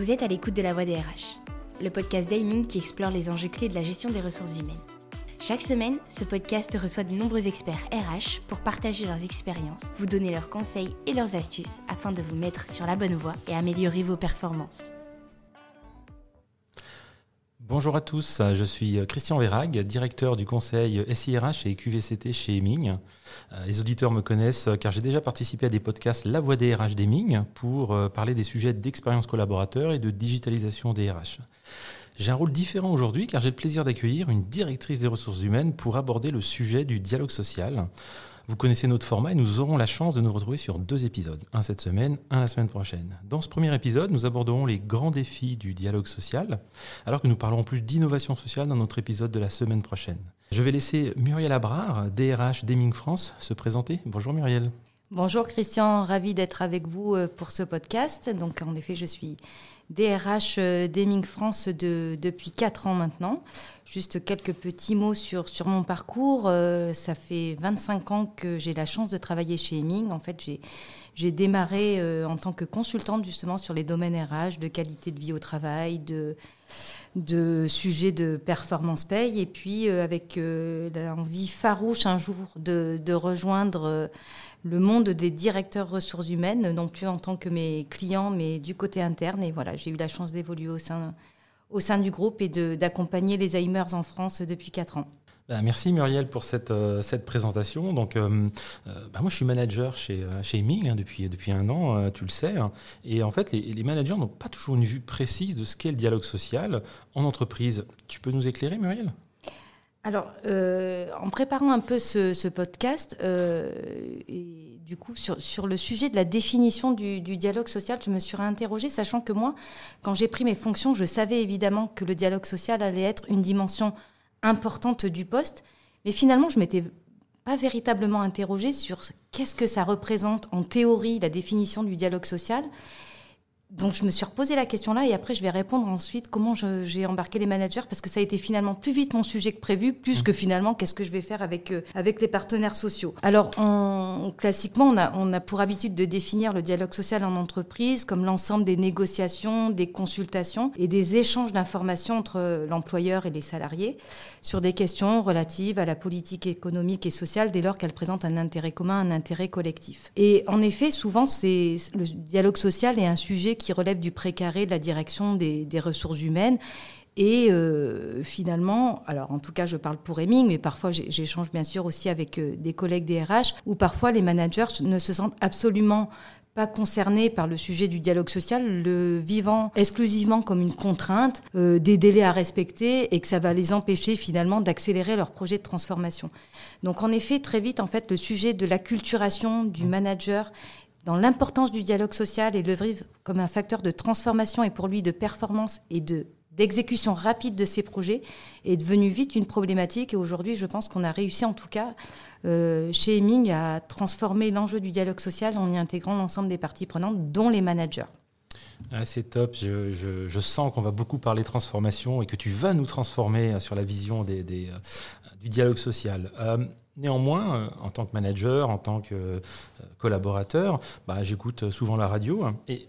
Vous êtes à l'écoute de la voix des RH, le podcast d'Aiming qui explore les enjeux clés de la gestion des ressources humaines. Chaque semaine, ce podcast reçoit de nombreux experts RH pour partager leurs expériences, vous donner leurs conseils et leurs astuces afin de vous mettre sur la bonne voie et améliorer vos performances. Bonjour à tous, je suis Christian Vérag, directeur du conseil SIRH et QVCT chez Eming. Les auditeurs me connaissent car j'ai déjà participé à des podcasts La Voix des RH d'Eming pour euh, parler des sujets d'expérience collaborateur et de digitalisation des RH. J'ai un rôle différent aujourd'hui car j'ai le plaisir d'accueillir une directrice des ressources humaines pour aborder le sujet du dialogue social. Vous connaissez notre format et nous aurons la chance de nous retrouver sur deux épisodes, un cette semaine, un la semaine prochaine. Dans ce premier épisode, nous aborderons les grands défis du dialogue social, alors que nous parlerons plus d'innovation sociale dans notre épisode de la semaine prochaine. Je vais laisser Muriel Abrard, DRH d'Eming France, se présenter. Bonjour Muriel. Bonjour Christian, ravi d'être avec vous euh, pour ce podcast. Donc en effet, je suis DRH euh, d'Eming France depuis 4 ans maintenant. Juste quelques petits mots sur, mon parcours. Euh, ça fait 25 ans que j'ai la chance de travailler chez Eming. En fait, j'ai, démarré euh, en tant que consultante justement sur les domaines RH, de qualité de vie au travail, de, de sujets de performance paye. Et puis avec l'envie farouche un jour de, de rejoindre le monde des directeurs ressources humaines, non plus en tant que mes clients, mais du côté interne. Et voilà, j'ai eu la chance d'évoluer au sein, du groupe et d'accompagner les Aimers en France depuis 4 ans. Bah, merci Muriel pour cette, euh, présentation. Donc, euh, euh, bah, moi, je suis manager chez, chez hein, depuis, un an, tu le sais. Hein. et en fait, les managers n'ont pas toujours une vue précise de ce qu'est le dialogue social en entreprise. Tu peux nous éclairer, Muriel? Alors, euh, en préparant un peu ce, podcast, euh, et du coup, sur, le sujet de la définition du, dialogue social, je me suis réinterrogée, sachant que moi, quand j'ai pris mes fonctions, je savais évidemment que le dialogue social allait être une dimension importante du poste, mais finalement, je m'étais pas véritablement interrogée sur qu'est-ce que ça représente en théorie, la définition du dialogue social, donc je me suis reposé la question là et après je vais répondre ensuite comment j'ai embarqué les managers parce que ça a été finalement plus vite mon sujet que prévu, plus mmh. que finalement qu'est-ce que je vais faire avec, euh, avec les partenaires sociaux. Alors on, classiquement on a, on a pour habitude de définir le dialogue social en entreprise comme l'ensemble des négociations, des consultations et des échanges d'informations entre l'employeur et les salariés sur des questions relatives à la politique économique et sociale dès lors qu'elles présentent un intérêt commun, un intérêt collectif. Et en effet souvent c'est le dialogue social est un sujet qui relève du précaré de la direction des, ressources humaines. Et euh, finalement, alors en tout cas, je parle pour Eming, mais parfois j'échange bien sûr aussi avec euh, des collègues des RH, où parfois les managers ne se sentent absolument pas concernés par le sujet du dialogue social, le vivant exclusivement comme une contrainte, euh, des délais à respecter et que ça va les empêcher finalement d'accélérer leur projet de transformation. Donc en effet, très vite, en fait, le sujet de l'acculturation du manager dans l'importance du dialogue social et le vivre comme un facteur de transformation et pour lui de performance et de d'exécution rapide de ses projets est devenu vite une problématique. Et aujourd'hui, je pense qu'on a réussi, en tout cas, euh, chez Heming, à transformer l'enjeu du dialogue social en y intégrant l'ensemble des parties prenantes, dont les managers. Ah, c'est top. Je, je, sens qu'on va beaucoup parler transformation et que tu vas nous transformer sur la vision des, des, euh, du dialogue social. Euh, Néanmoins, euh, en tant que manager, en tant que euh, collaborateur, bah, j'écoute souvent la radio hein, et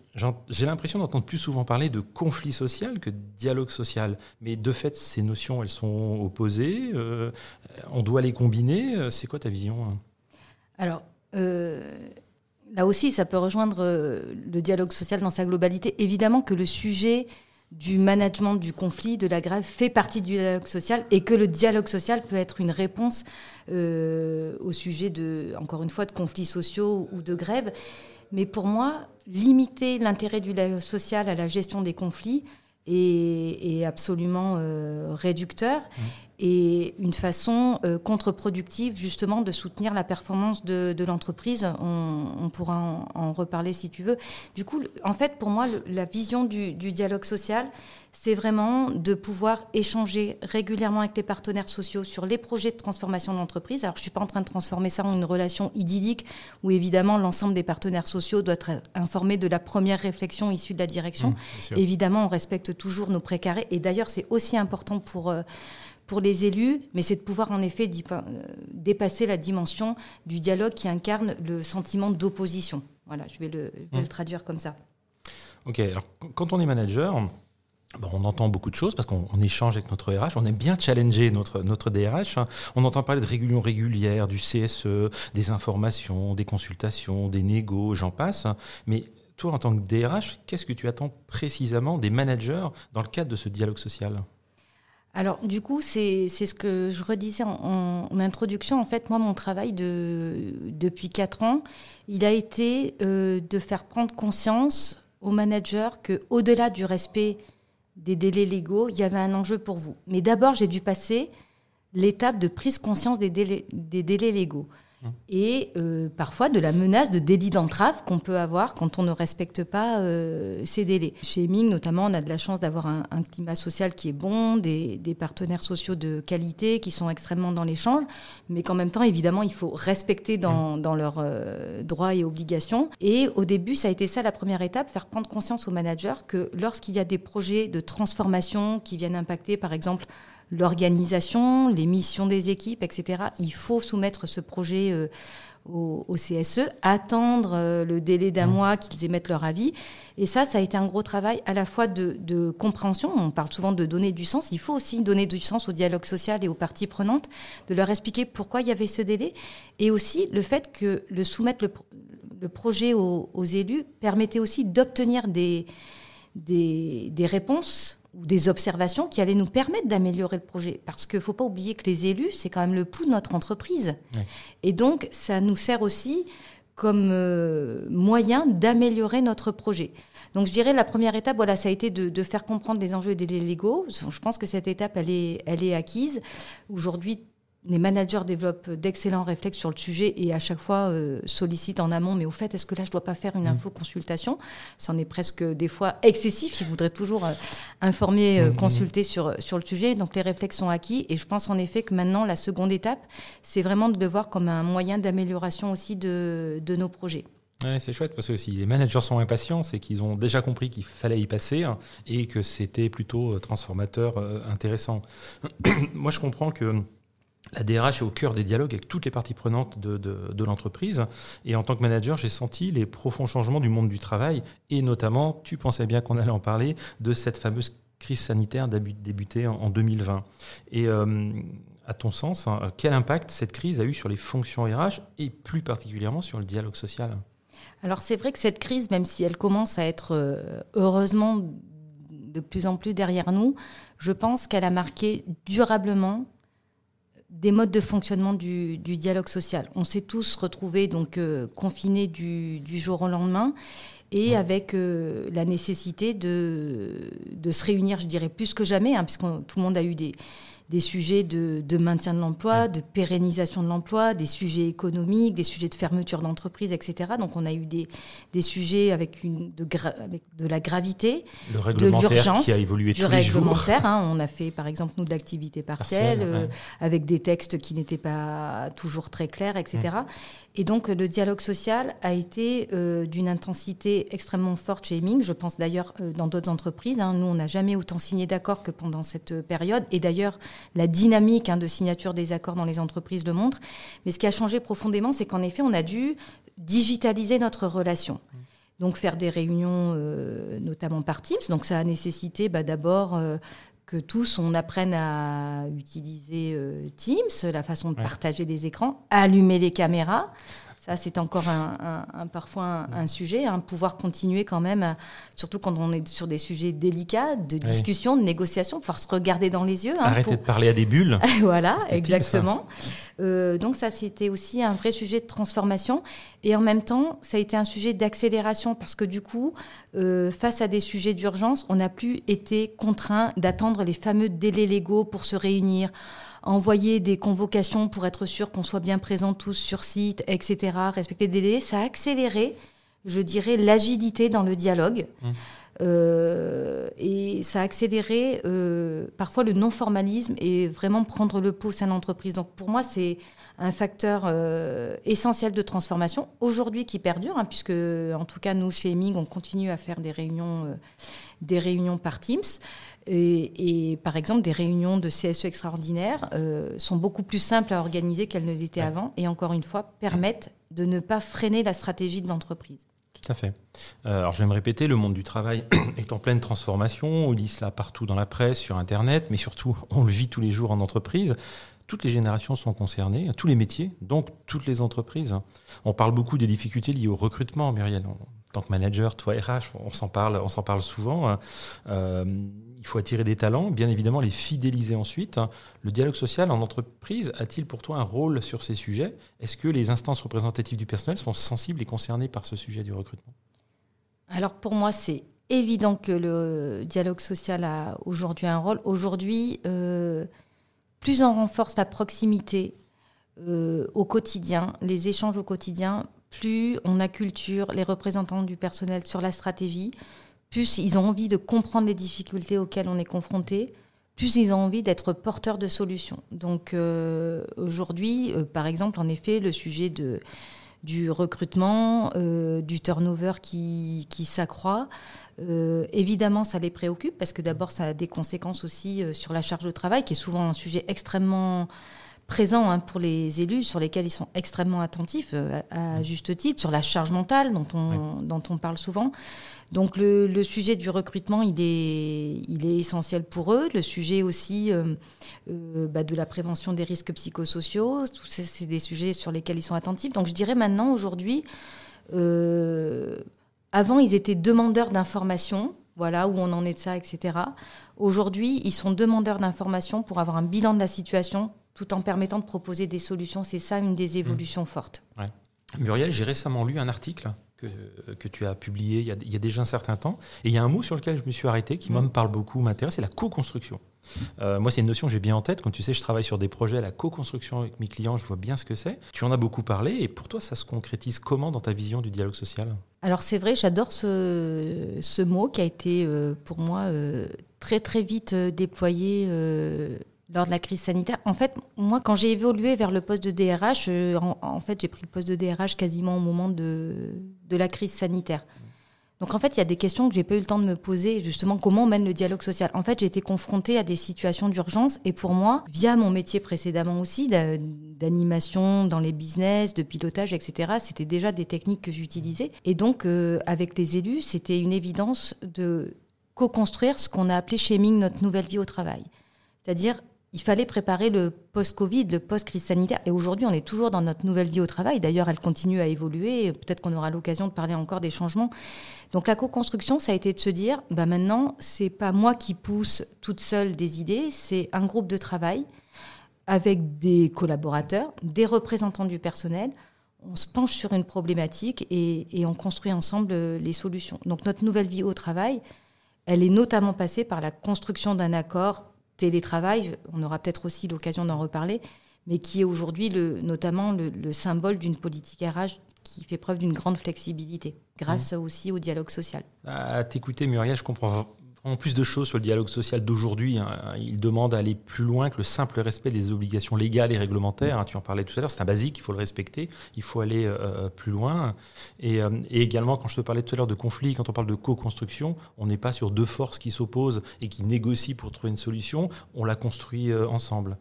j'ai l'impression d'entendre plus souvent parler de conflit social que de dialogue social. Mais de fait, ces notions, elles sont opposées. Euh, on doit les combiner. C'est quoi ta vision hein? Alors, là aussi, ça peut rejoindre le dialogue social dans sa globalité. Évidemment que le sujet du management du conflit, de la grève, fait partie du dialogue social et que le dialogue social peut être une réponse euh, au sujet de, encore une fois, de conflits sociaux ou de grèves. Mais pour moi, limiter l'intérêt du dialogue social à la gestion des conflits est, absolument euh, réducteur. Mmh et une façon euh, contre-productive justement de soutenir la performance de, l'entreprise. On, pourra en, reparler si tu veux. Du coup, en fait, pour moi, la vision du, dialogue social, c'est vraiment de pouvoir échanger régulièrement avec les partenaires sociaux sur les projets de transformation de l'entreprise. Alors, je ne suis pas en train de transformer ça en une relation idyllique où, évidemment, l'ensemble des partenaires sociaux doit être informé de la première réflexion issue de la direction. Mmh, évidemment, on respecte toujours nos précarés. Et d'ailleurs, c'est aussi important pour... Euh, pour les élus, mais c'est de pouvoir en effet euh, dépasser la dimension du dialogue qui incarne le sentiment d'opposition. Voilà, je vais le, mmh. traduire comme ça. Ok, alors quand on est manager, on entend beaucoup de choses parce qu'on échange avec notre RH, on aime bien challenger notre, notre DRH. Hein. On entend parler de réunions régulières, du CSE, des informations, des consultations, des négos, j'en passe. Mais toi, en tant que DRH, qu'est-ce que tu attends précisément des managers dans le cadre de ce dialogue social? Alors, du coup, c'est ce que je redisais en, introduction. En fait, moi, mon travail de, depuis quatre ans, il a été euh, de faire prendre conscience aux managers qu'au-delà du respect des délais légaux, il y avait un enjeu pour vous. Mais d'abord, j'ai dû passer l'étape de prise conscience des délais, des délais légaux. Mmh. et euh, parfois de la menace de délit d'entrave qu'on peut avoir quand on ne respecte pas euh, ces délais. Chez Ming, notamment, on a de la chance d'avoir un, climat social qui est bon, des, partenaires sociaux de qualité qui sont extrêmement dans l'échange, mais qu'en même temps, évidemment, il faut respecter dans, mmh. leurs euh, droits et obligations. Et au début, ça a été ça la première étape, faire prendre conscience aux managers que lorsqu'il y a des projets de transformation qui viennent impacter, par exemple, l'organisation, les missions des équipes, etc. Il faut soumettre ce projet euh, au, CSE, attendre euh, le délai d'un mmh. mois qu'ils émettent leur avis. Et ça, ça a été un gros travail à la fois de, compréhension. On parle souvent de donner du sens. Il faut aussi donner du sens au dialogue social et aux parties prenantes, de leur expliquer pourquoi il y avait ce délai. Et aussi le fait que le soumettre le, projet aux, élus permettait aussi d'obtenir des, des réponses ou des observations qui allaient nous permettre d'améliorer le projet. Parce qu'il ne faut pas oublier que les élus, c'est quand même le pouls de notre entreprise. Et donc, ça nous sert aussi comme euh, moyen d'améliorer notre projet. Donc je dirais la première étape, voilà, ça a été de, faire comprendre les enjeux et des légaux. Je pense que cette étape, elle est, elle est acquise. Aujourd'hui, les managers développent d'excellents réflexes sur le sujet et à chaque fois euh, sollicitent en amont, mais au fait, est-ce que là, je ne dois pas faire une mmh. info-consultation C'en est presque des fois excessif. Ils voudraient toujours euh, informer, euh, mmh, mmh, consulter sur, sur le sujet. Donc les réflexes sont acquis. Et je pense en effet que maintenant, la seconde étape, c'est vraiment de le voir comme un moyen d'amélioration aussi de, de nos projets. Ouais, c'est chouette parce que si les managers sont impatients, c'est qu'ils ont déjà compris qu'il fallait y passer hein, et que c'était plutôt transformateur, intéressant. Moi, je comprends que la DRH est au cœur des dialogues avec toutes les parties prenantes de, l'entreprise. Et en tant que manager, j'ai senti les profonds changements du monde du travail. Et notamment, tu pensais bien qu'on allait en parler, de cette fameuse crise sanitaire débutée en 2020. Et euh, à ton sens, hein, quel impact cette crise a eu sur les fonctions RH et plus particulièrement sur le dialogue social? Alors c'est vrai que cette crise, même si elle commence à être euh, heureusement de plus en plus derrière nous, je pense qu'elle a marqué durablement des modes de fonctionnement du, dialogue social. On s'est tous retrouvés donc euh, confinés du, jour au lendemain et avec euh, la nécessité de, de, se réunir, je dirais plus que jamais, hein, puisque tout le monde a eu des, des sujets de, maintien de l'emploi, de pérennisation de l'emploi, des sujets économiques, des sujets de fermeture d'entreprise, etc. Donc on a eu des, des sujets avec, une, de, avec de la gravité, de l'urgence, qui a évolué du réglementaire. Hein. On a fait par exemple nous de l'activité partielle, euh, avec des textes qui n'étaient pas toujours très clairs, etc. Et donc le dialogue social a été euh, d'une intensité extrêmement forte chez Heming. Je pense d'ailleurs euh, dans d'autres entreprises. Hein. Nous, on n'a jamais autant signé d'accords que pendant cette période. Et d'ailleurs, la dynamique hein, de signature des accords dans les entreprises le montre. Mais ce qui a changé profondément, c'est qu'en effet, on a dû digitaliser notre relation. Donc faire des réunions, euh, notamment par Teams. Donc ça a nécessité bah, d'abord que tous on apprenne à utiliser euh, Teams, la façon de partager des écrans, allumer les caméras. Ça, c'est encore un, parfois un, sujet, hein, pouvoir continuer quand même, surtout quand on est sur des sujets délicats, de discussion, de négociation, pouvoir se regarder dans les yeux. Hein, Arrêter de parler à des bulles. voilà, exactement. Euh, donc ça, c'était aussi un vrai sujet de transformation. Et en même temps, ça a été un sujet d'accélération parce que du coup, euh, face à des sujets d'urgence, on n'a plus été contraint d'attendre les fameux délais légaux pour se réunir envoyer des convocations pour être sûr qu'on soit bien présents tous sur site, etc., respecter des délais, ça a accéléré, je dirais, l'agilité dans le dialogue. Mmh. Euh, et ça a accéléré euh, parfois le non-formalisme et vraiment prendre le pouce à l'entreprise. Donc pour moi, c'est un facteur euh, essentiel de transformation aujourd'hui qui perdure, hein, puisque en tout cas nous chez Emig, on continue à faire des réunions, des réunions par Teams. Et, par exemple, des réunions de CSE extraordinaires euh, sont beaucoup plus simples à organiser qu'elles ne l'étaient avant et encore une fois permettent de ne pas freiner la stratégie de l'entreprise. Tout à fait. Euh, alors je vais me répéter, le monde du travail est en pleine transformation. On lit cela partout dans la presse, sur Internet, mais surtout on le vit tous les jours en entreprise. Toutes les générations sont concernées, tous les métiers, donc toutes les entreprises. On parle beaucoup des difficultés liées au recrutement, Muriel. En tant que manager, toi RH, on s'en parle, on s'en parle souvent. Euh, il faut attirer des talents, bien évidemment les fidéliser ensuite. Le dialogue social en entreprise a-t-il pour toi un rôle sur ces sujets? Est-ce que les instances représentatives du personnel sont sensibles et concernées par ce sujet du recrutement? Alors pour moi, c'est évident que le dialogue social a aujourd'hui un rôle. Aujourd'hui, euh, plus on renforce la proximité euh, au quotidien, les échanges au quotidien, plus on acculture les représentants du personnel sur la stratégie, plus ils ont envie de comprendre les difficultés auxquelles on est confronté, plus ils ont envie d'être porteurs de solutions. Donc euh, aujourd'hui, euh, par exemple, en effet, le sujet de, du recrutement, euh, du turnover qui, qui s'accroît, évidemment, ça les préoccupe parce que d'abord, ça a des conséquences aussi sur la charge de travail, qui est souvent un sujet extrêmement présent hein, pour les élus, sur lesquels ils sont extrêmement attentifs, à, juste titre, sur la charge mentale dont on, dont on parle souvent. Donc le, sujet du recrutement, il est, il est essentiel pour eux. Le sujet aussi euh, euh, bah, de la prévention des risques psychosociaux, tout c'est des sujets sur lesquels ils sont attentifs. Donc je dirais maintenant, aujourd'hui, euh, avant ils étaient demandeurs d'informations, voilà où on en est de ça, etc. Aujourd'hui, ils sont demandeurs d'informations pour avoir un bilan de la situation tout en permettant de proposer des solutions. C'est ça une des évolutions fortes. Muriel, j'ai récemment lu un article que, tu as publié il y a, déjà un certain temps. Et il y a un mot sur lequel je me suis arrêté qui, moi, me parle beaucoup, m'intéresse, c'est la co-construction. Euh, moi, c'est une notion que j'ai bien en tête. Quand tu sais, je travaille sur des projets, la co-construction avec mes clients, je vois bien ce que c'est. Tu en as beaucoup parlé. Et pour toi, ça se concrétise comment dans ta vision du dialogue social? Alors, c'est vrai, j'adore ce, ce, mot qui a été, euh, pour moi, euh, très, très vite déployé lors de la crise sanitaire. En fait, moi, quand j'ai évolué vers le poste de DRH, euh, en, fait, j'ai pris le poste de DRH quasiment au moment de, de la crise sanitaire. Donc, en fait, il y a des questions que j'ai pas eu le temps de me poser, justement, comment on mène le dialogue social. En fait, j'ai été confrontée à des situations d'urgence et pour moi, via mon métier précédemment aussi, d'animation dans les business, de pilotage, etc., c'était déjà des techniques que j'utilisais. Et donc, euh, avec les élus, c'était une évidence de co-construire ce qu'on a appelé chez Ming notre nouvelle vie au travail. C'est-à-dire il fallait préparer le post-Covid, le post-crise sanitaire. Et aujourd'hui, on est toujours dans notre nouvelle vie au travail. D'ailleurs, elle continue à évoluer. Peut-être qu'on aura l'occasion de parler encore des changements. Donc, la co-construction, ça a été de se dire, bah maintenant, c'est pas moi qui pousse toute seule des idées, c'est un groupe de travail avec des collaborateurs, des représentants du personnel. On se penche sur une problématique et, et on construit ensemble les solutions. Donc, notre nouvelle vie au travail, elle est notamment passée par la construction d'un accord télétravail, on aura peut-être aussi l'occasion d'en reparler, mais qui est aujourd'hui notamment le, symbole d'une politique RH qui fait preuve d'une grande flexibilité, grâce mmh. aussi au dialogue social. À t'écouter, Muriel, je comprends en plus de choses sur le dialogue social d'aujourd'hui. Hein. Il demande d'aller plus loin que le simple respect des obligations légales et réglementaires. Hein. Tu en parlais tout à l'heure, c'est un basique, il faut le respecter, il faut aller euh, euh, plus loin. Et, euh, et, également, quand je te parlais tout à l'heure de conflit, quand on parle de co-construction, on n'est pas sur deux forces qui s'opposent et qui négocient pour trouver une solution, on la construit ensemble.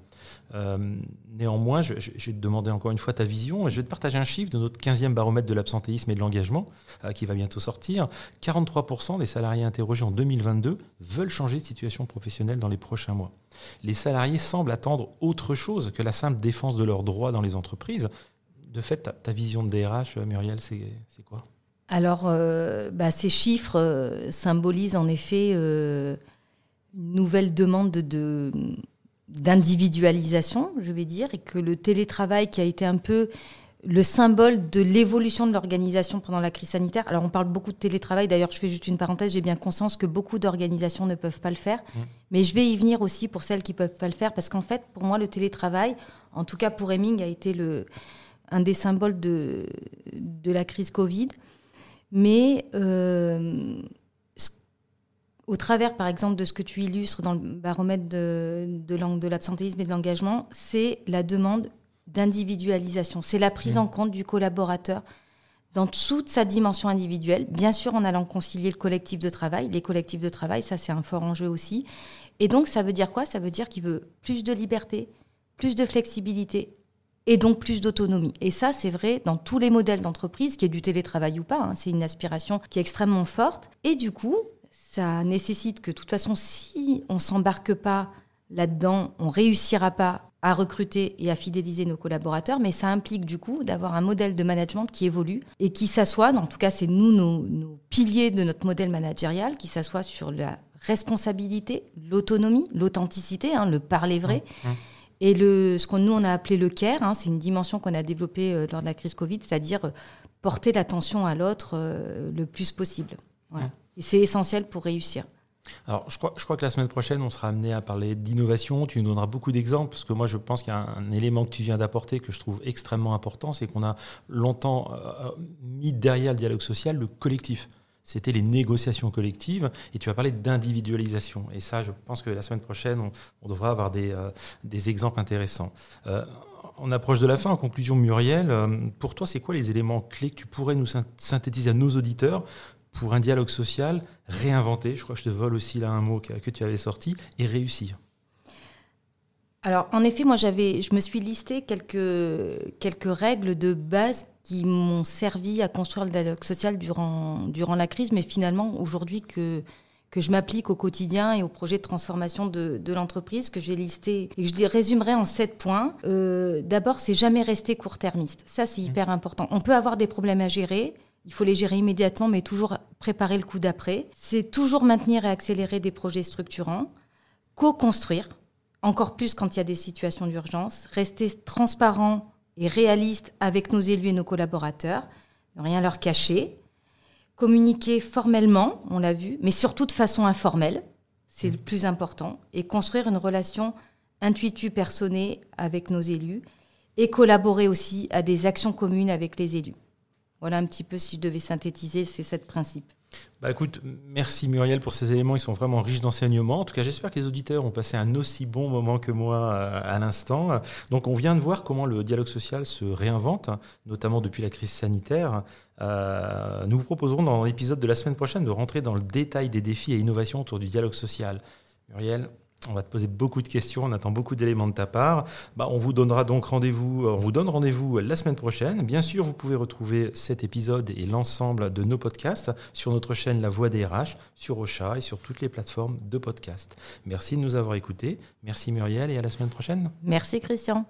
Euh, néanmoins, je, vais te demander encore une fois ta vision. Je vais te partager un chiffre de notre 15e baromètre de l'absentéisme et de l'engagement euh, qui va bientôt sortir. 43% des salariés interrogés en 2022 veulent changer de situation professionnelle dans les prochains mois. Les salariés semblent attendre autre chose que la simple défense de leurs droits dans les entreprises. De fait, ta, vision de DRH, euh, Muriel, c'est quoi? Alors, bah, ces chiffres symbolisent en effet une nouvelle demande de, d'individualisation, je vais dire, et que le télétravail qui a été un peu le symbole de l'évolution de l'organisation pendant la crise sanitaire. Alors on parle beaucoup de télétravail, d'ailleurs je fais juste une parenthèse, j'ai bien conscience que beaucoup d'organisations ne peuvent pas le faire, mmh. mais je vais y venir aussi pour celles qui ne peuvent pas le faire, parce qu'en fait pour moi le télétravail, en tout cas pour Heming, a été le, un des symboles de, de la crise Covid. Mais euh, au travers, par exemple, de ce que tu illustres dans le baromètre de, de l'absentéisme et de l'engagement, c'est la demande d'individualisation. C'est la prise mmh. en compte du collaborateur dans toute sa dimension individuelle, bien sûr en allant concilier le collectif de travail. Les collectifs de travail, ça c'est un fort enjeu aussi. Et donc ça veut dire quoi? Ça veut dire qu'il veut plus de liberté, plus de flexibilité, et donc plus d'autonomie. Et ça, c'est vrai dans tous les modèles d'entreprise, qui est du télétravail ou pas, hein, c'est une aspiration qui est extrêmement forte. Et du coup, ça nécessite que, de toute façon, si on s'embarque pas là-dedans, on réussira pas à recruter et à fidéliser nos collaborateurs, mais ça implique du coup d'avoir un modèle de management qui évolue et qui s'assoit, en tout cas c'est nous nos, piliers de notre modèle managérial, qui s'assoit sur la responsabilité, l'autonomie, l'authenticité, hein, le parler vrai. Mmh, mmh. Et le, ce qu'on nous on a appelé le care, hein, c'est une dimension qu'on a développée euh, lors de la crise Covid, c'est-à-dire euh, porter l'attention à l'autre euh, le plus possible. Mmh. Et c'est essentiel pour réussir. Alors, je crois, je crois que la semaine prochaine, on sera amené à parler d'innovation. Tu nous donneras beaucoup d'exemples, parce que moi, je pense qu'il y a un, élément que tu viens d'apporter que je trouve extrêmement important, c'est qu'on a longtemps euh, mis derrière le dialogue social le collectif. C'était les négociations collectives, et tu as parlé d'individualisation. Et ça, je pense que la semaine prochaine, on, devra avoir des, euh, des exemples intéressants. Euh, on approche de la fin. En conclusion, Muriel, pour toi, c'est quoi les éléments clés que tu pourrais nous synthétiser à nos auditeurs pour un dialogue social, réinventer, je crois que je te vole aussi là un mot que, tu avais sorti, et réussir alors, en effet, moi, j'avais, je me suis listé quelques, quelques règles de base qui m'ont servi à construire le dialogue social durant, durant la crise, mais finalement, aujourd'hui, que, que je m'applique au quotidien et au projet de transformation de, de l'entreprise, que j'ai listé et que je résumerai en sept points. Euh, d'abord, c'est jamais rester court-termiste. Ça, c'est mmh. hyper important. On peut avoir des problèmes à gérer, il faut les gérer immédiatement, mais toujours préparer le coup d'après. C'est toujours maintenir et accélérer des projets structurants, co-construire, encore plus quand il y a des situations d'urgence, rester transparent et réaliste avec nos élus et nos collaborateurs, ne rien leur cacher, communiquer formellement, on l'a vu, mais surtout de façon informelle, c'est le plus important, et construire une relation intuitive personnée avec nos élus, et collaborer aussi à des actions communes avec les élus. Voilà un petit peu, si je devais synthétiser, ces sept principes. Bah écoute, merci Muriel pour ces éléments, ils sont vraiment riches d'enseignements. En tout cas, j'espère que les auditeurs ont passé un aussi bon moment que moi euh, à l'instant. Donc on vient de voir comment le dialogue social se réinvente, notamment depuis la crise sanitaire. Euh, nous vous proposerons dans l'épisode de la semaine prochaine de rentrer dans le détail des défis et innovations autour du dialogue social. Muriel, on va te poser beaucoup de questions, on attend beaucoup d'éléments de ta part. Bah, on vous donnera donc rendez-vous, on vous donne rendez-vous la semaine prochaine. Bien sûr, vous pouvez retrouver cet épisode et l'ensemble de nos podcasts sur notre chaîne La Voix des RH, sur Ocha et sur toutes les plateformes de podcast. Merci de nous avoir écoutés. Merci Muriel et à la semaine prochaine. Merci Christian.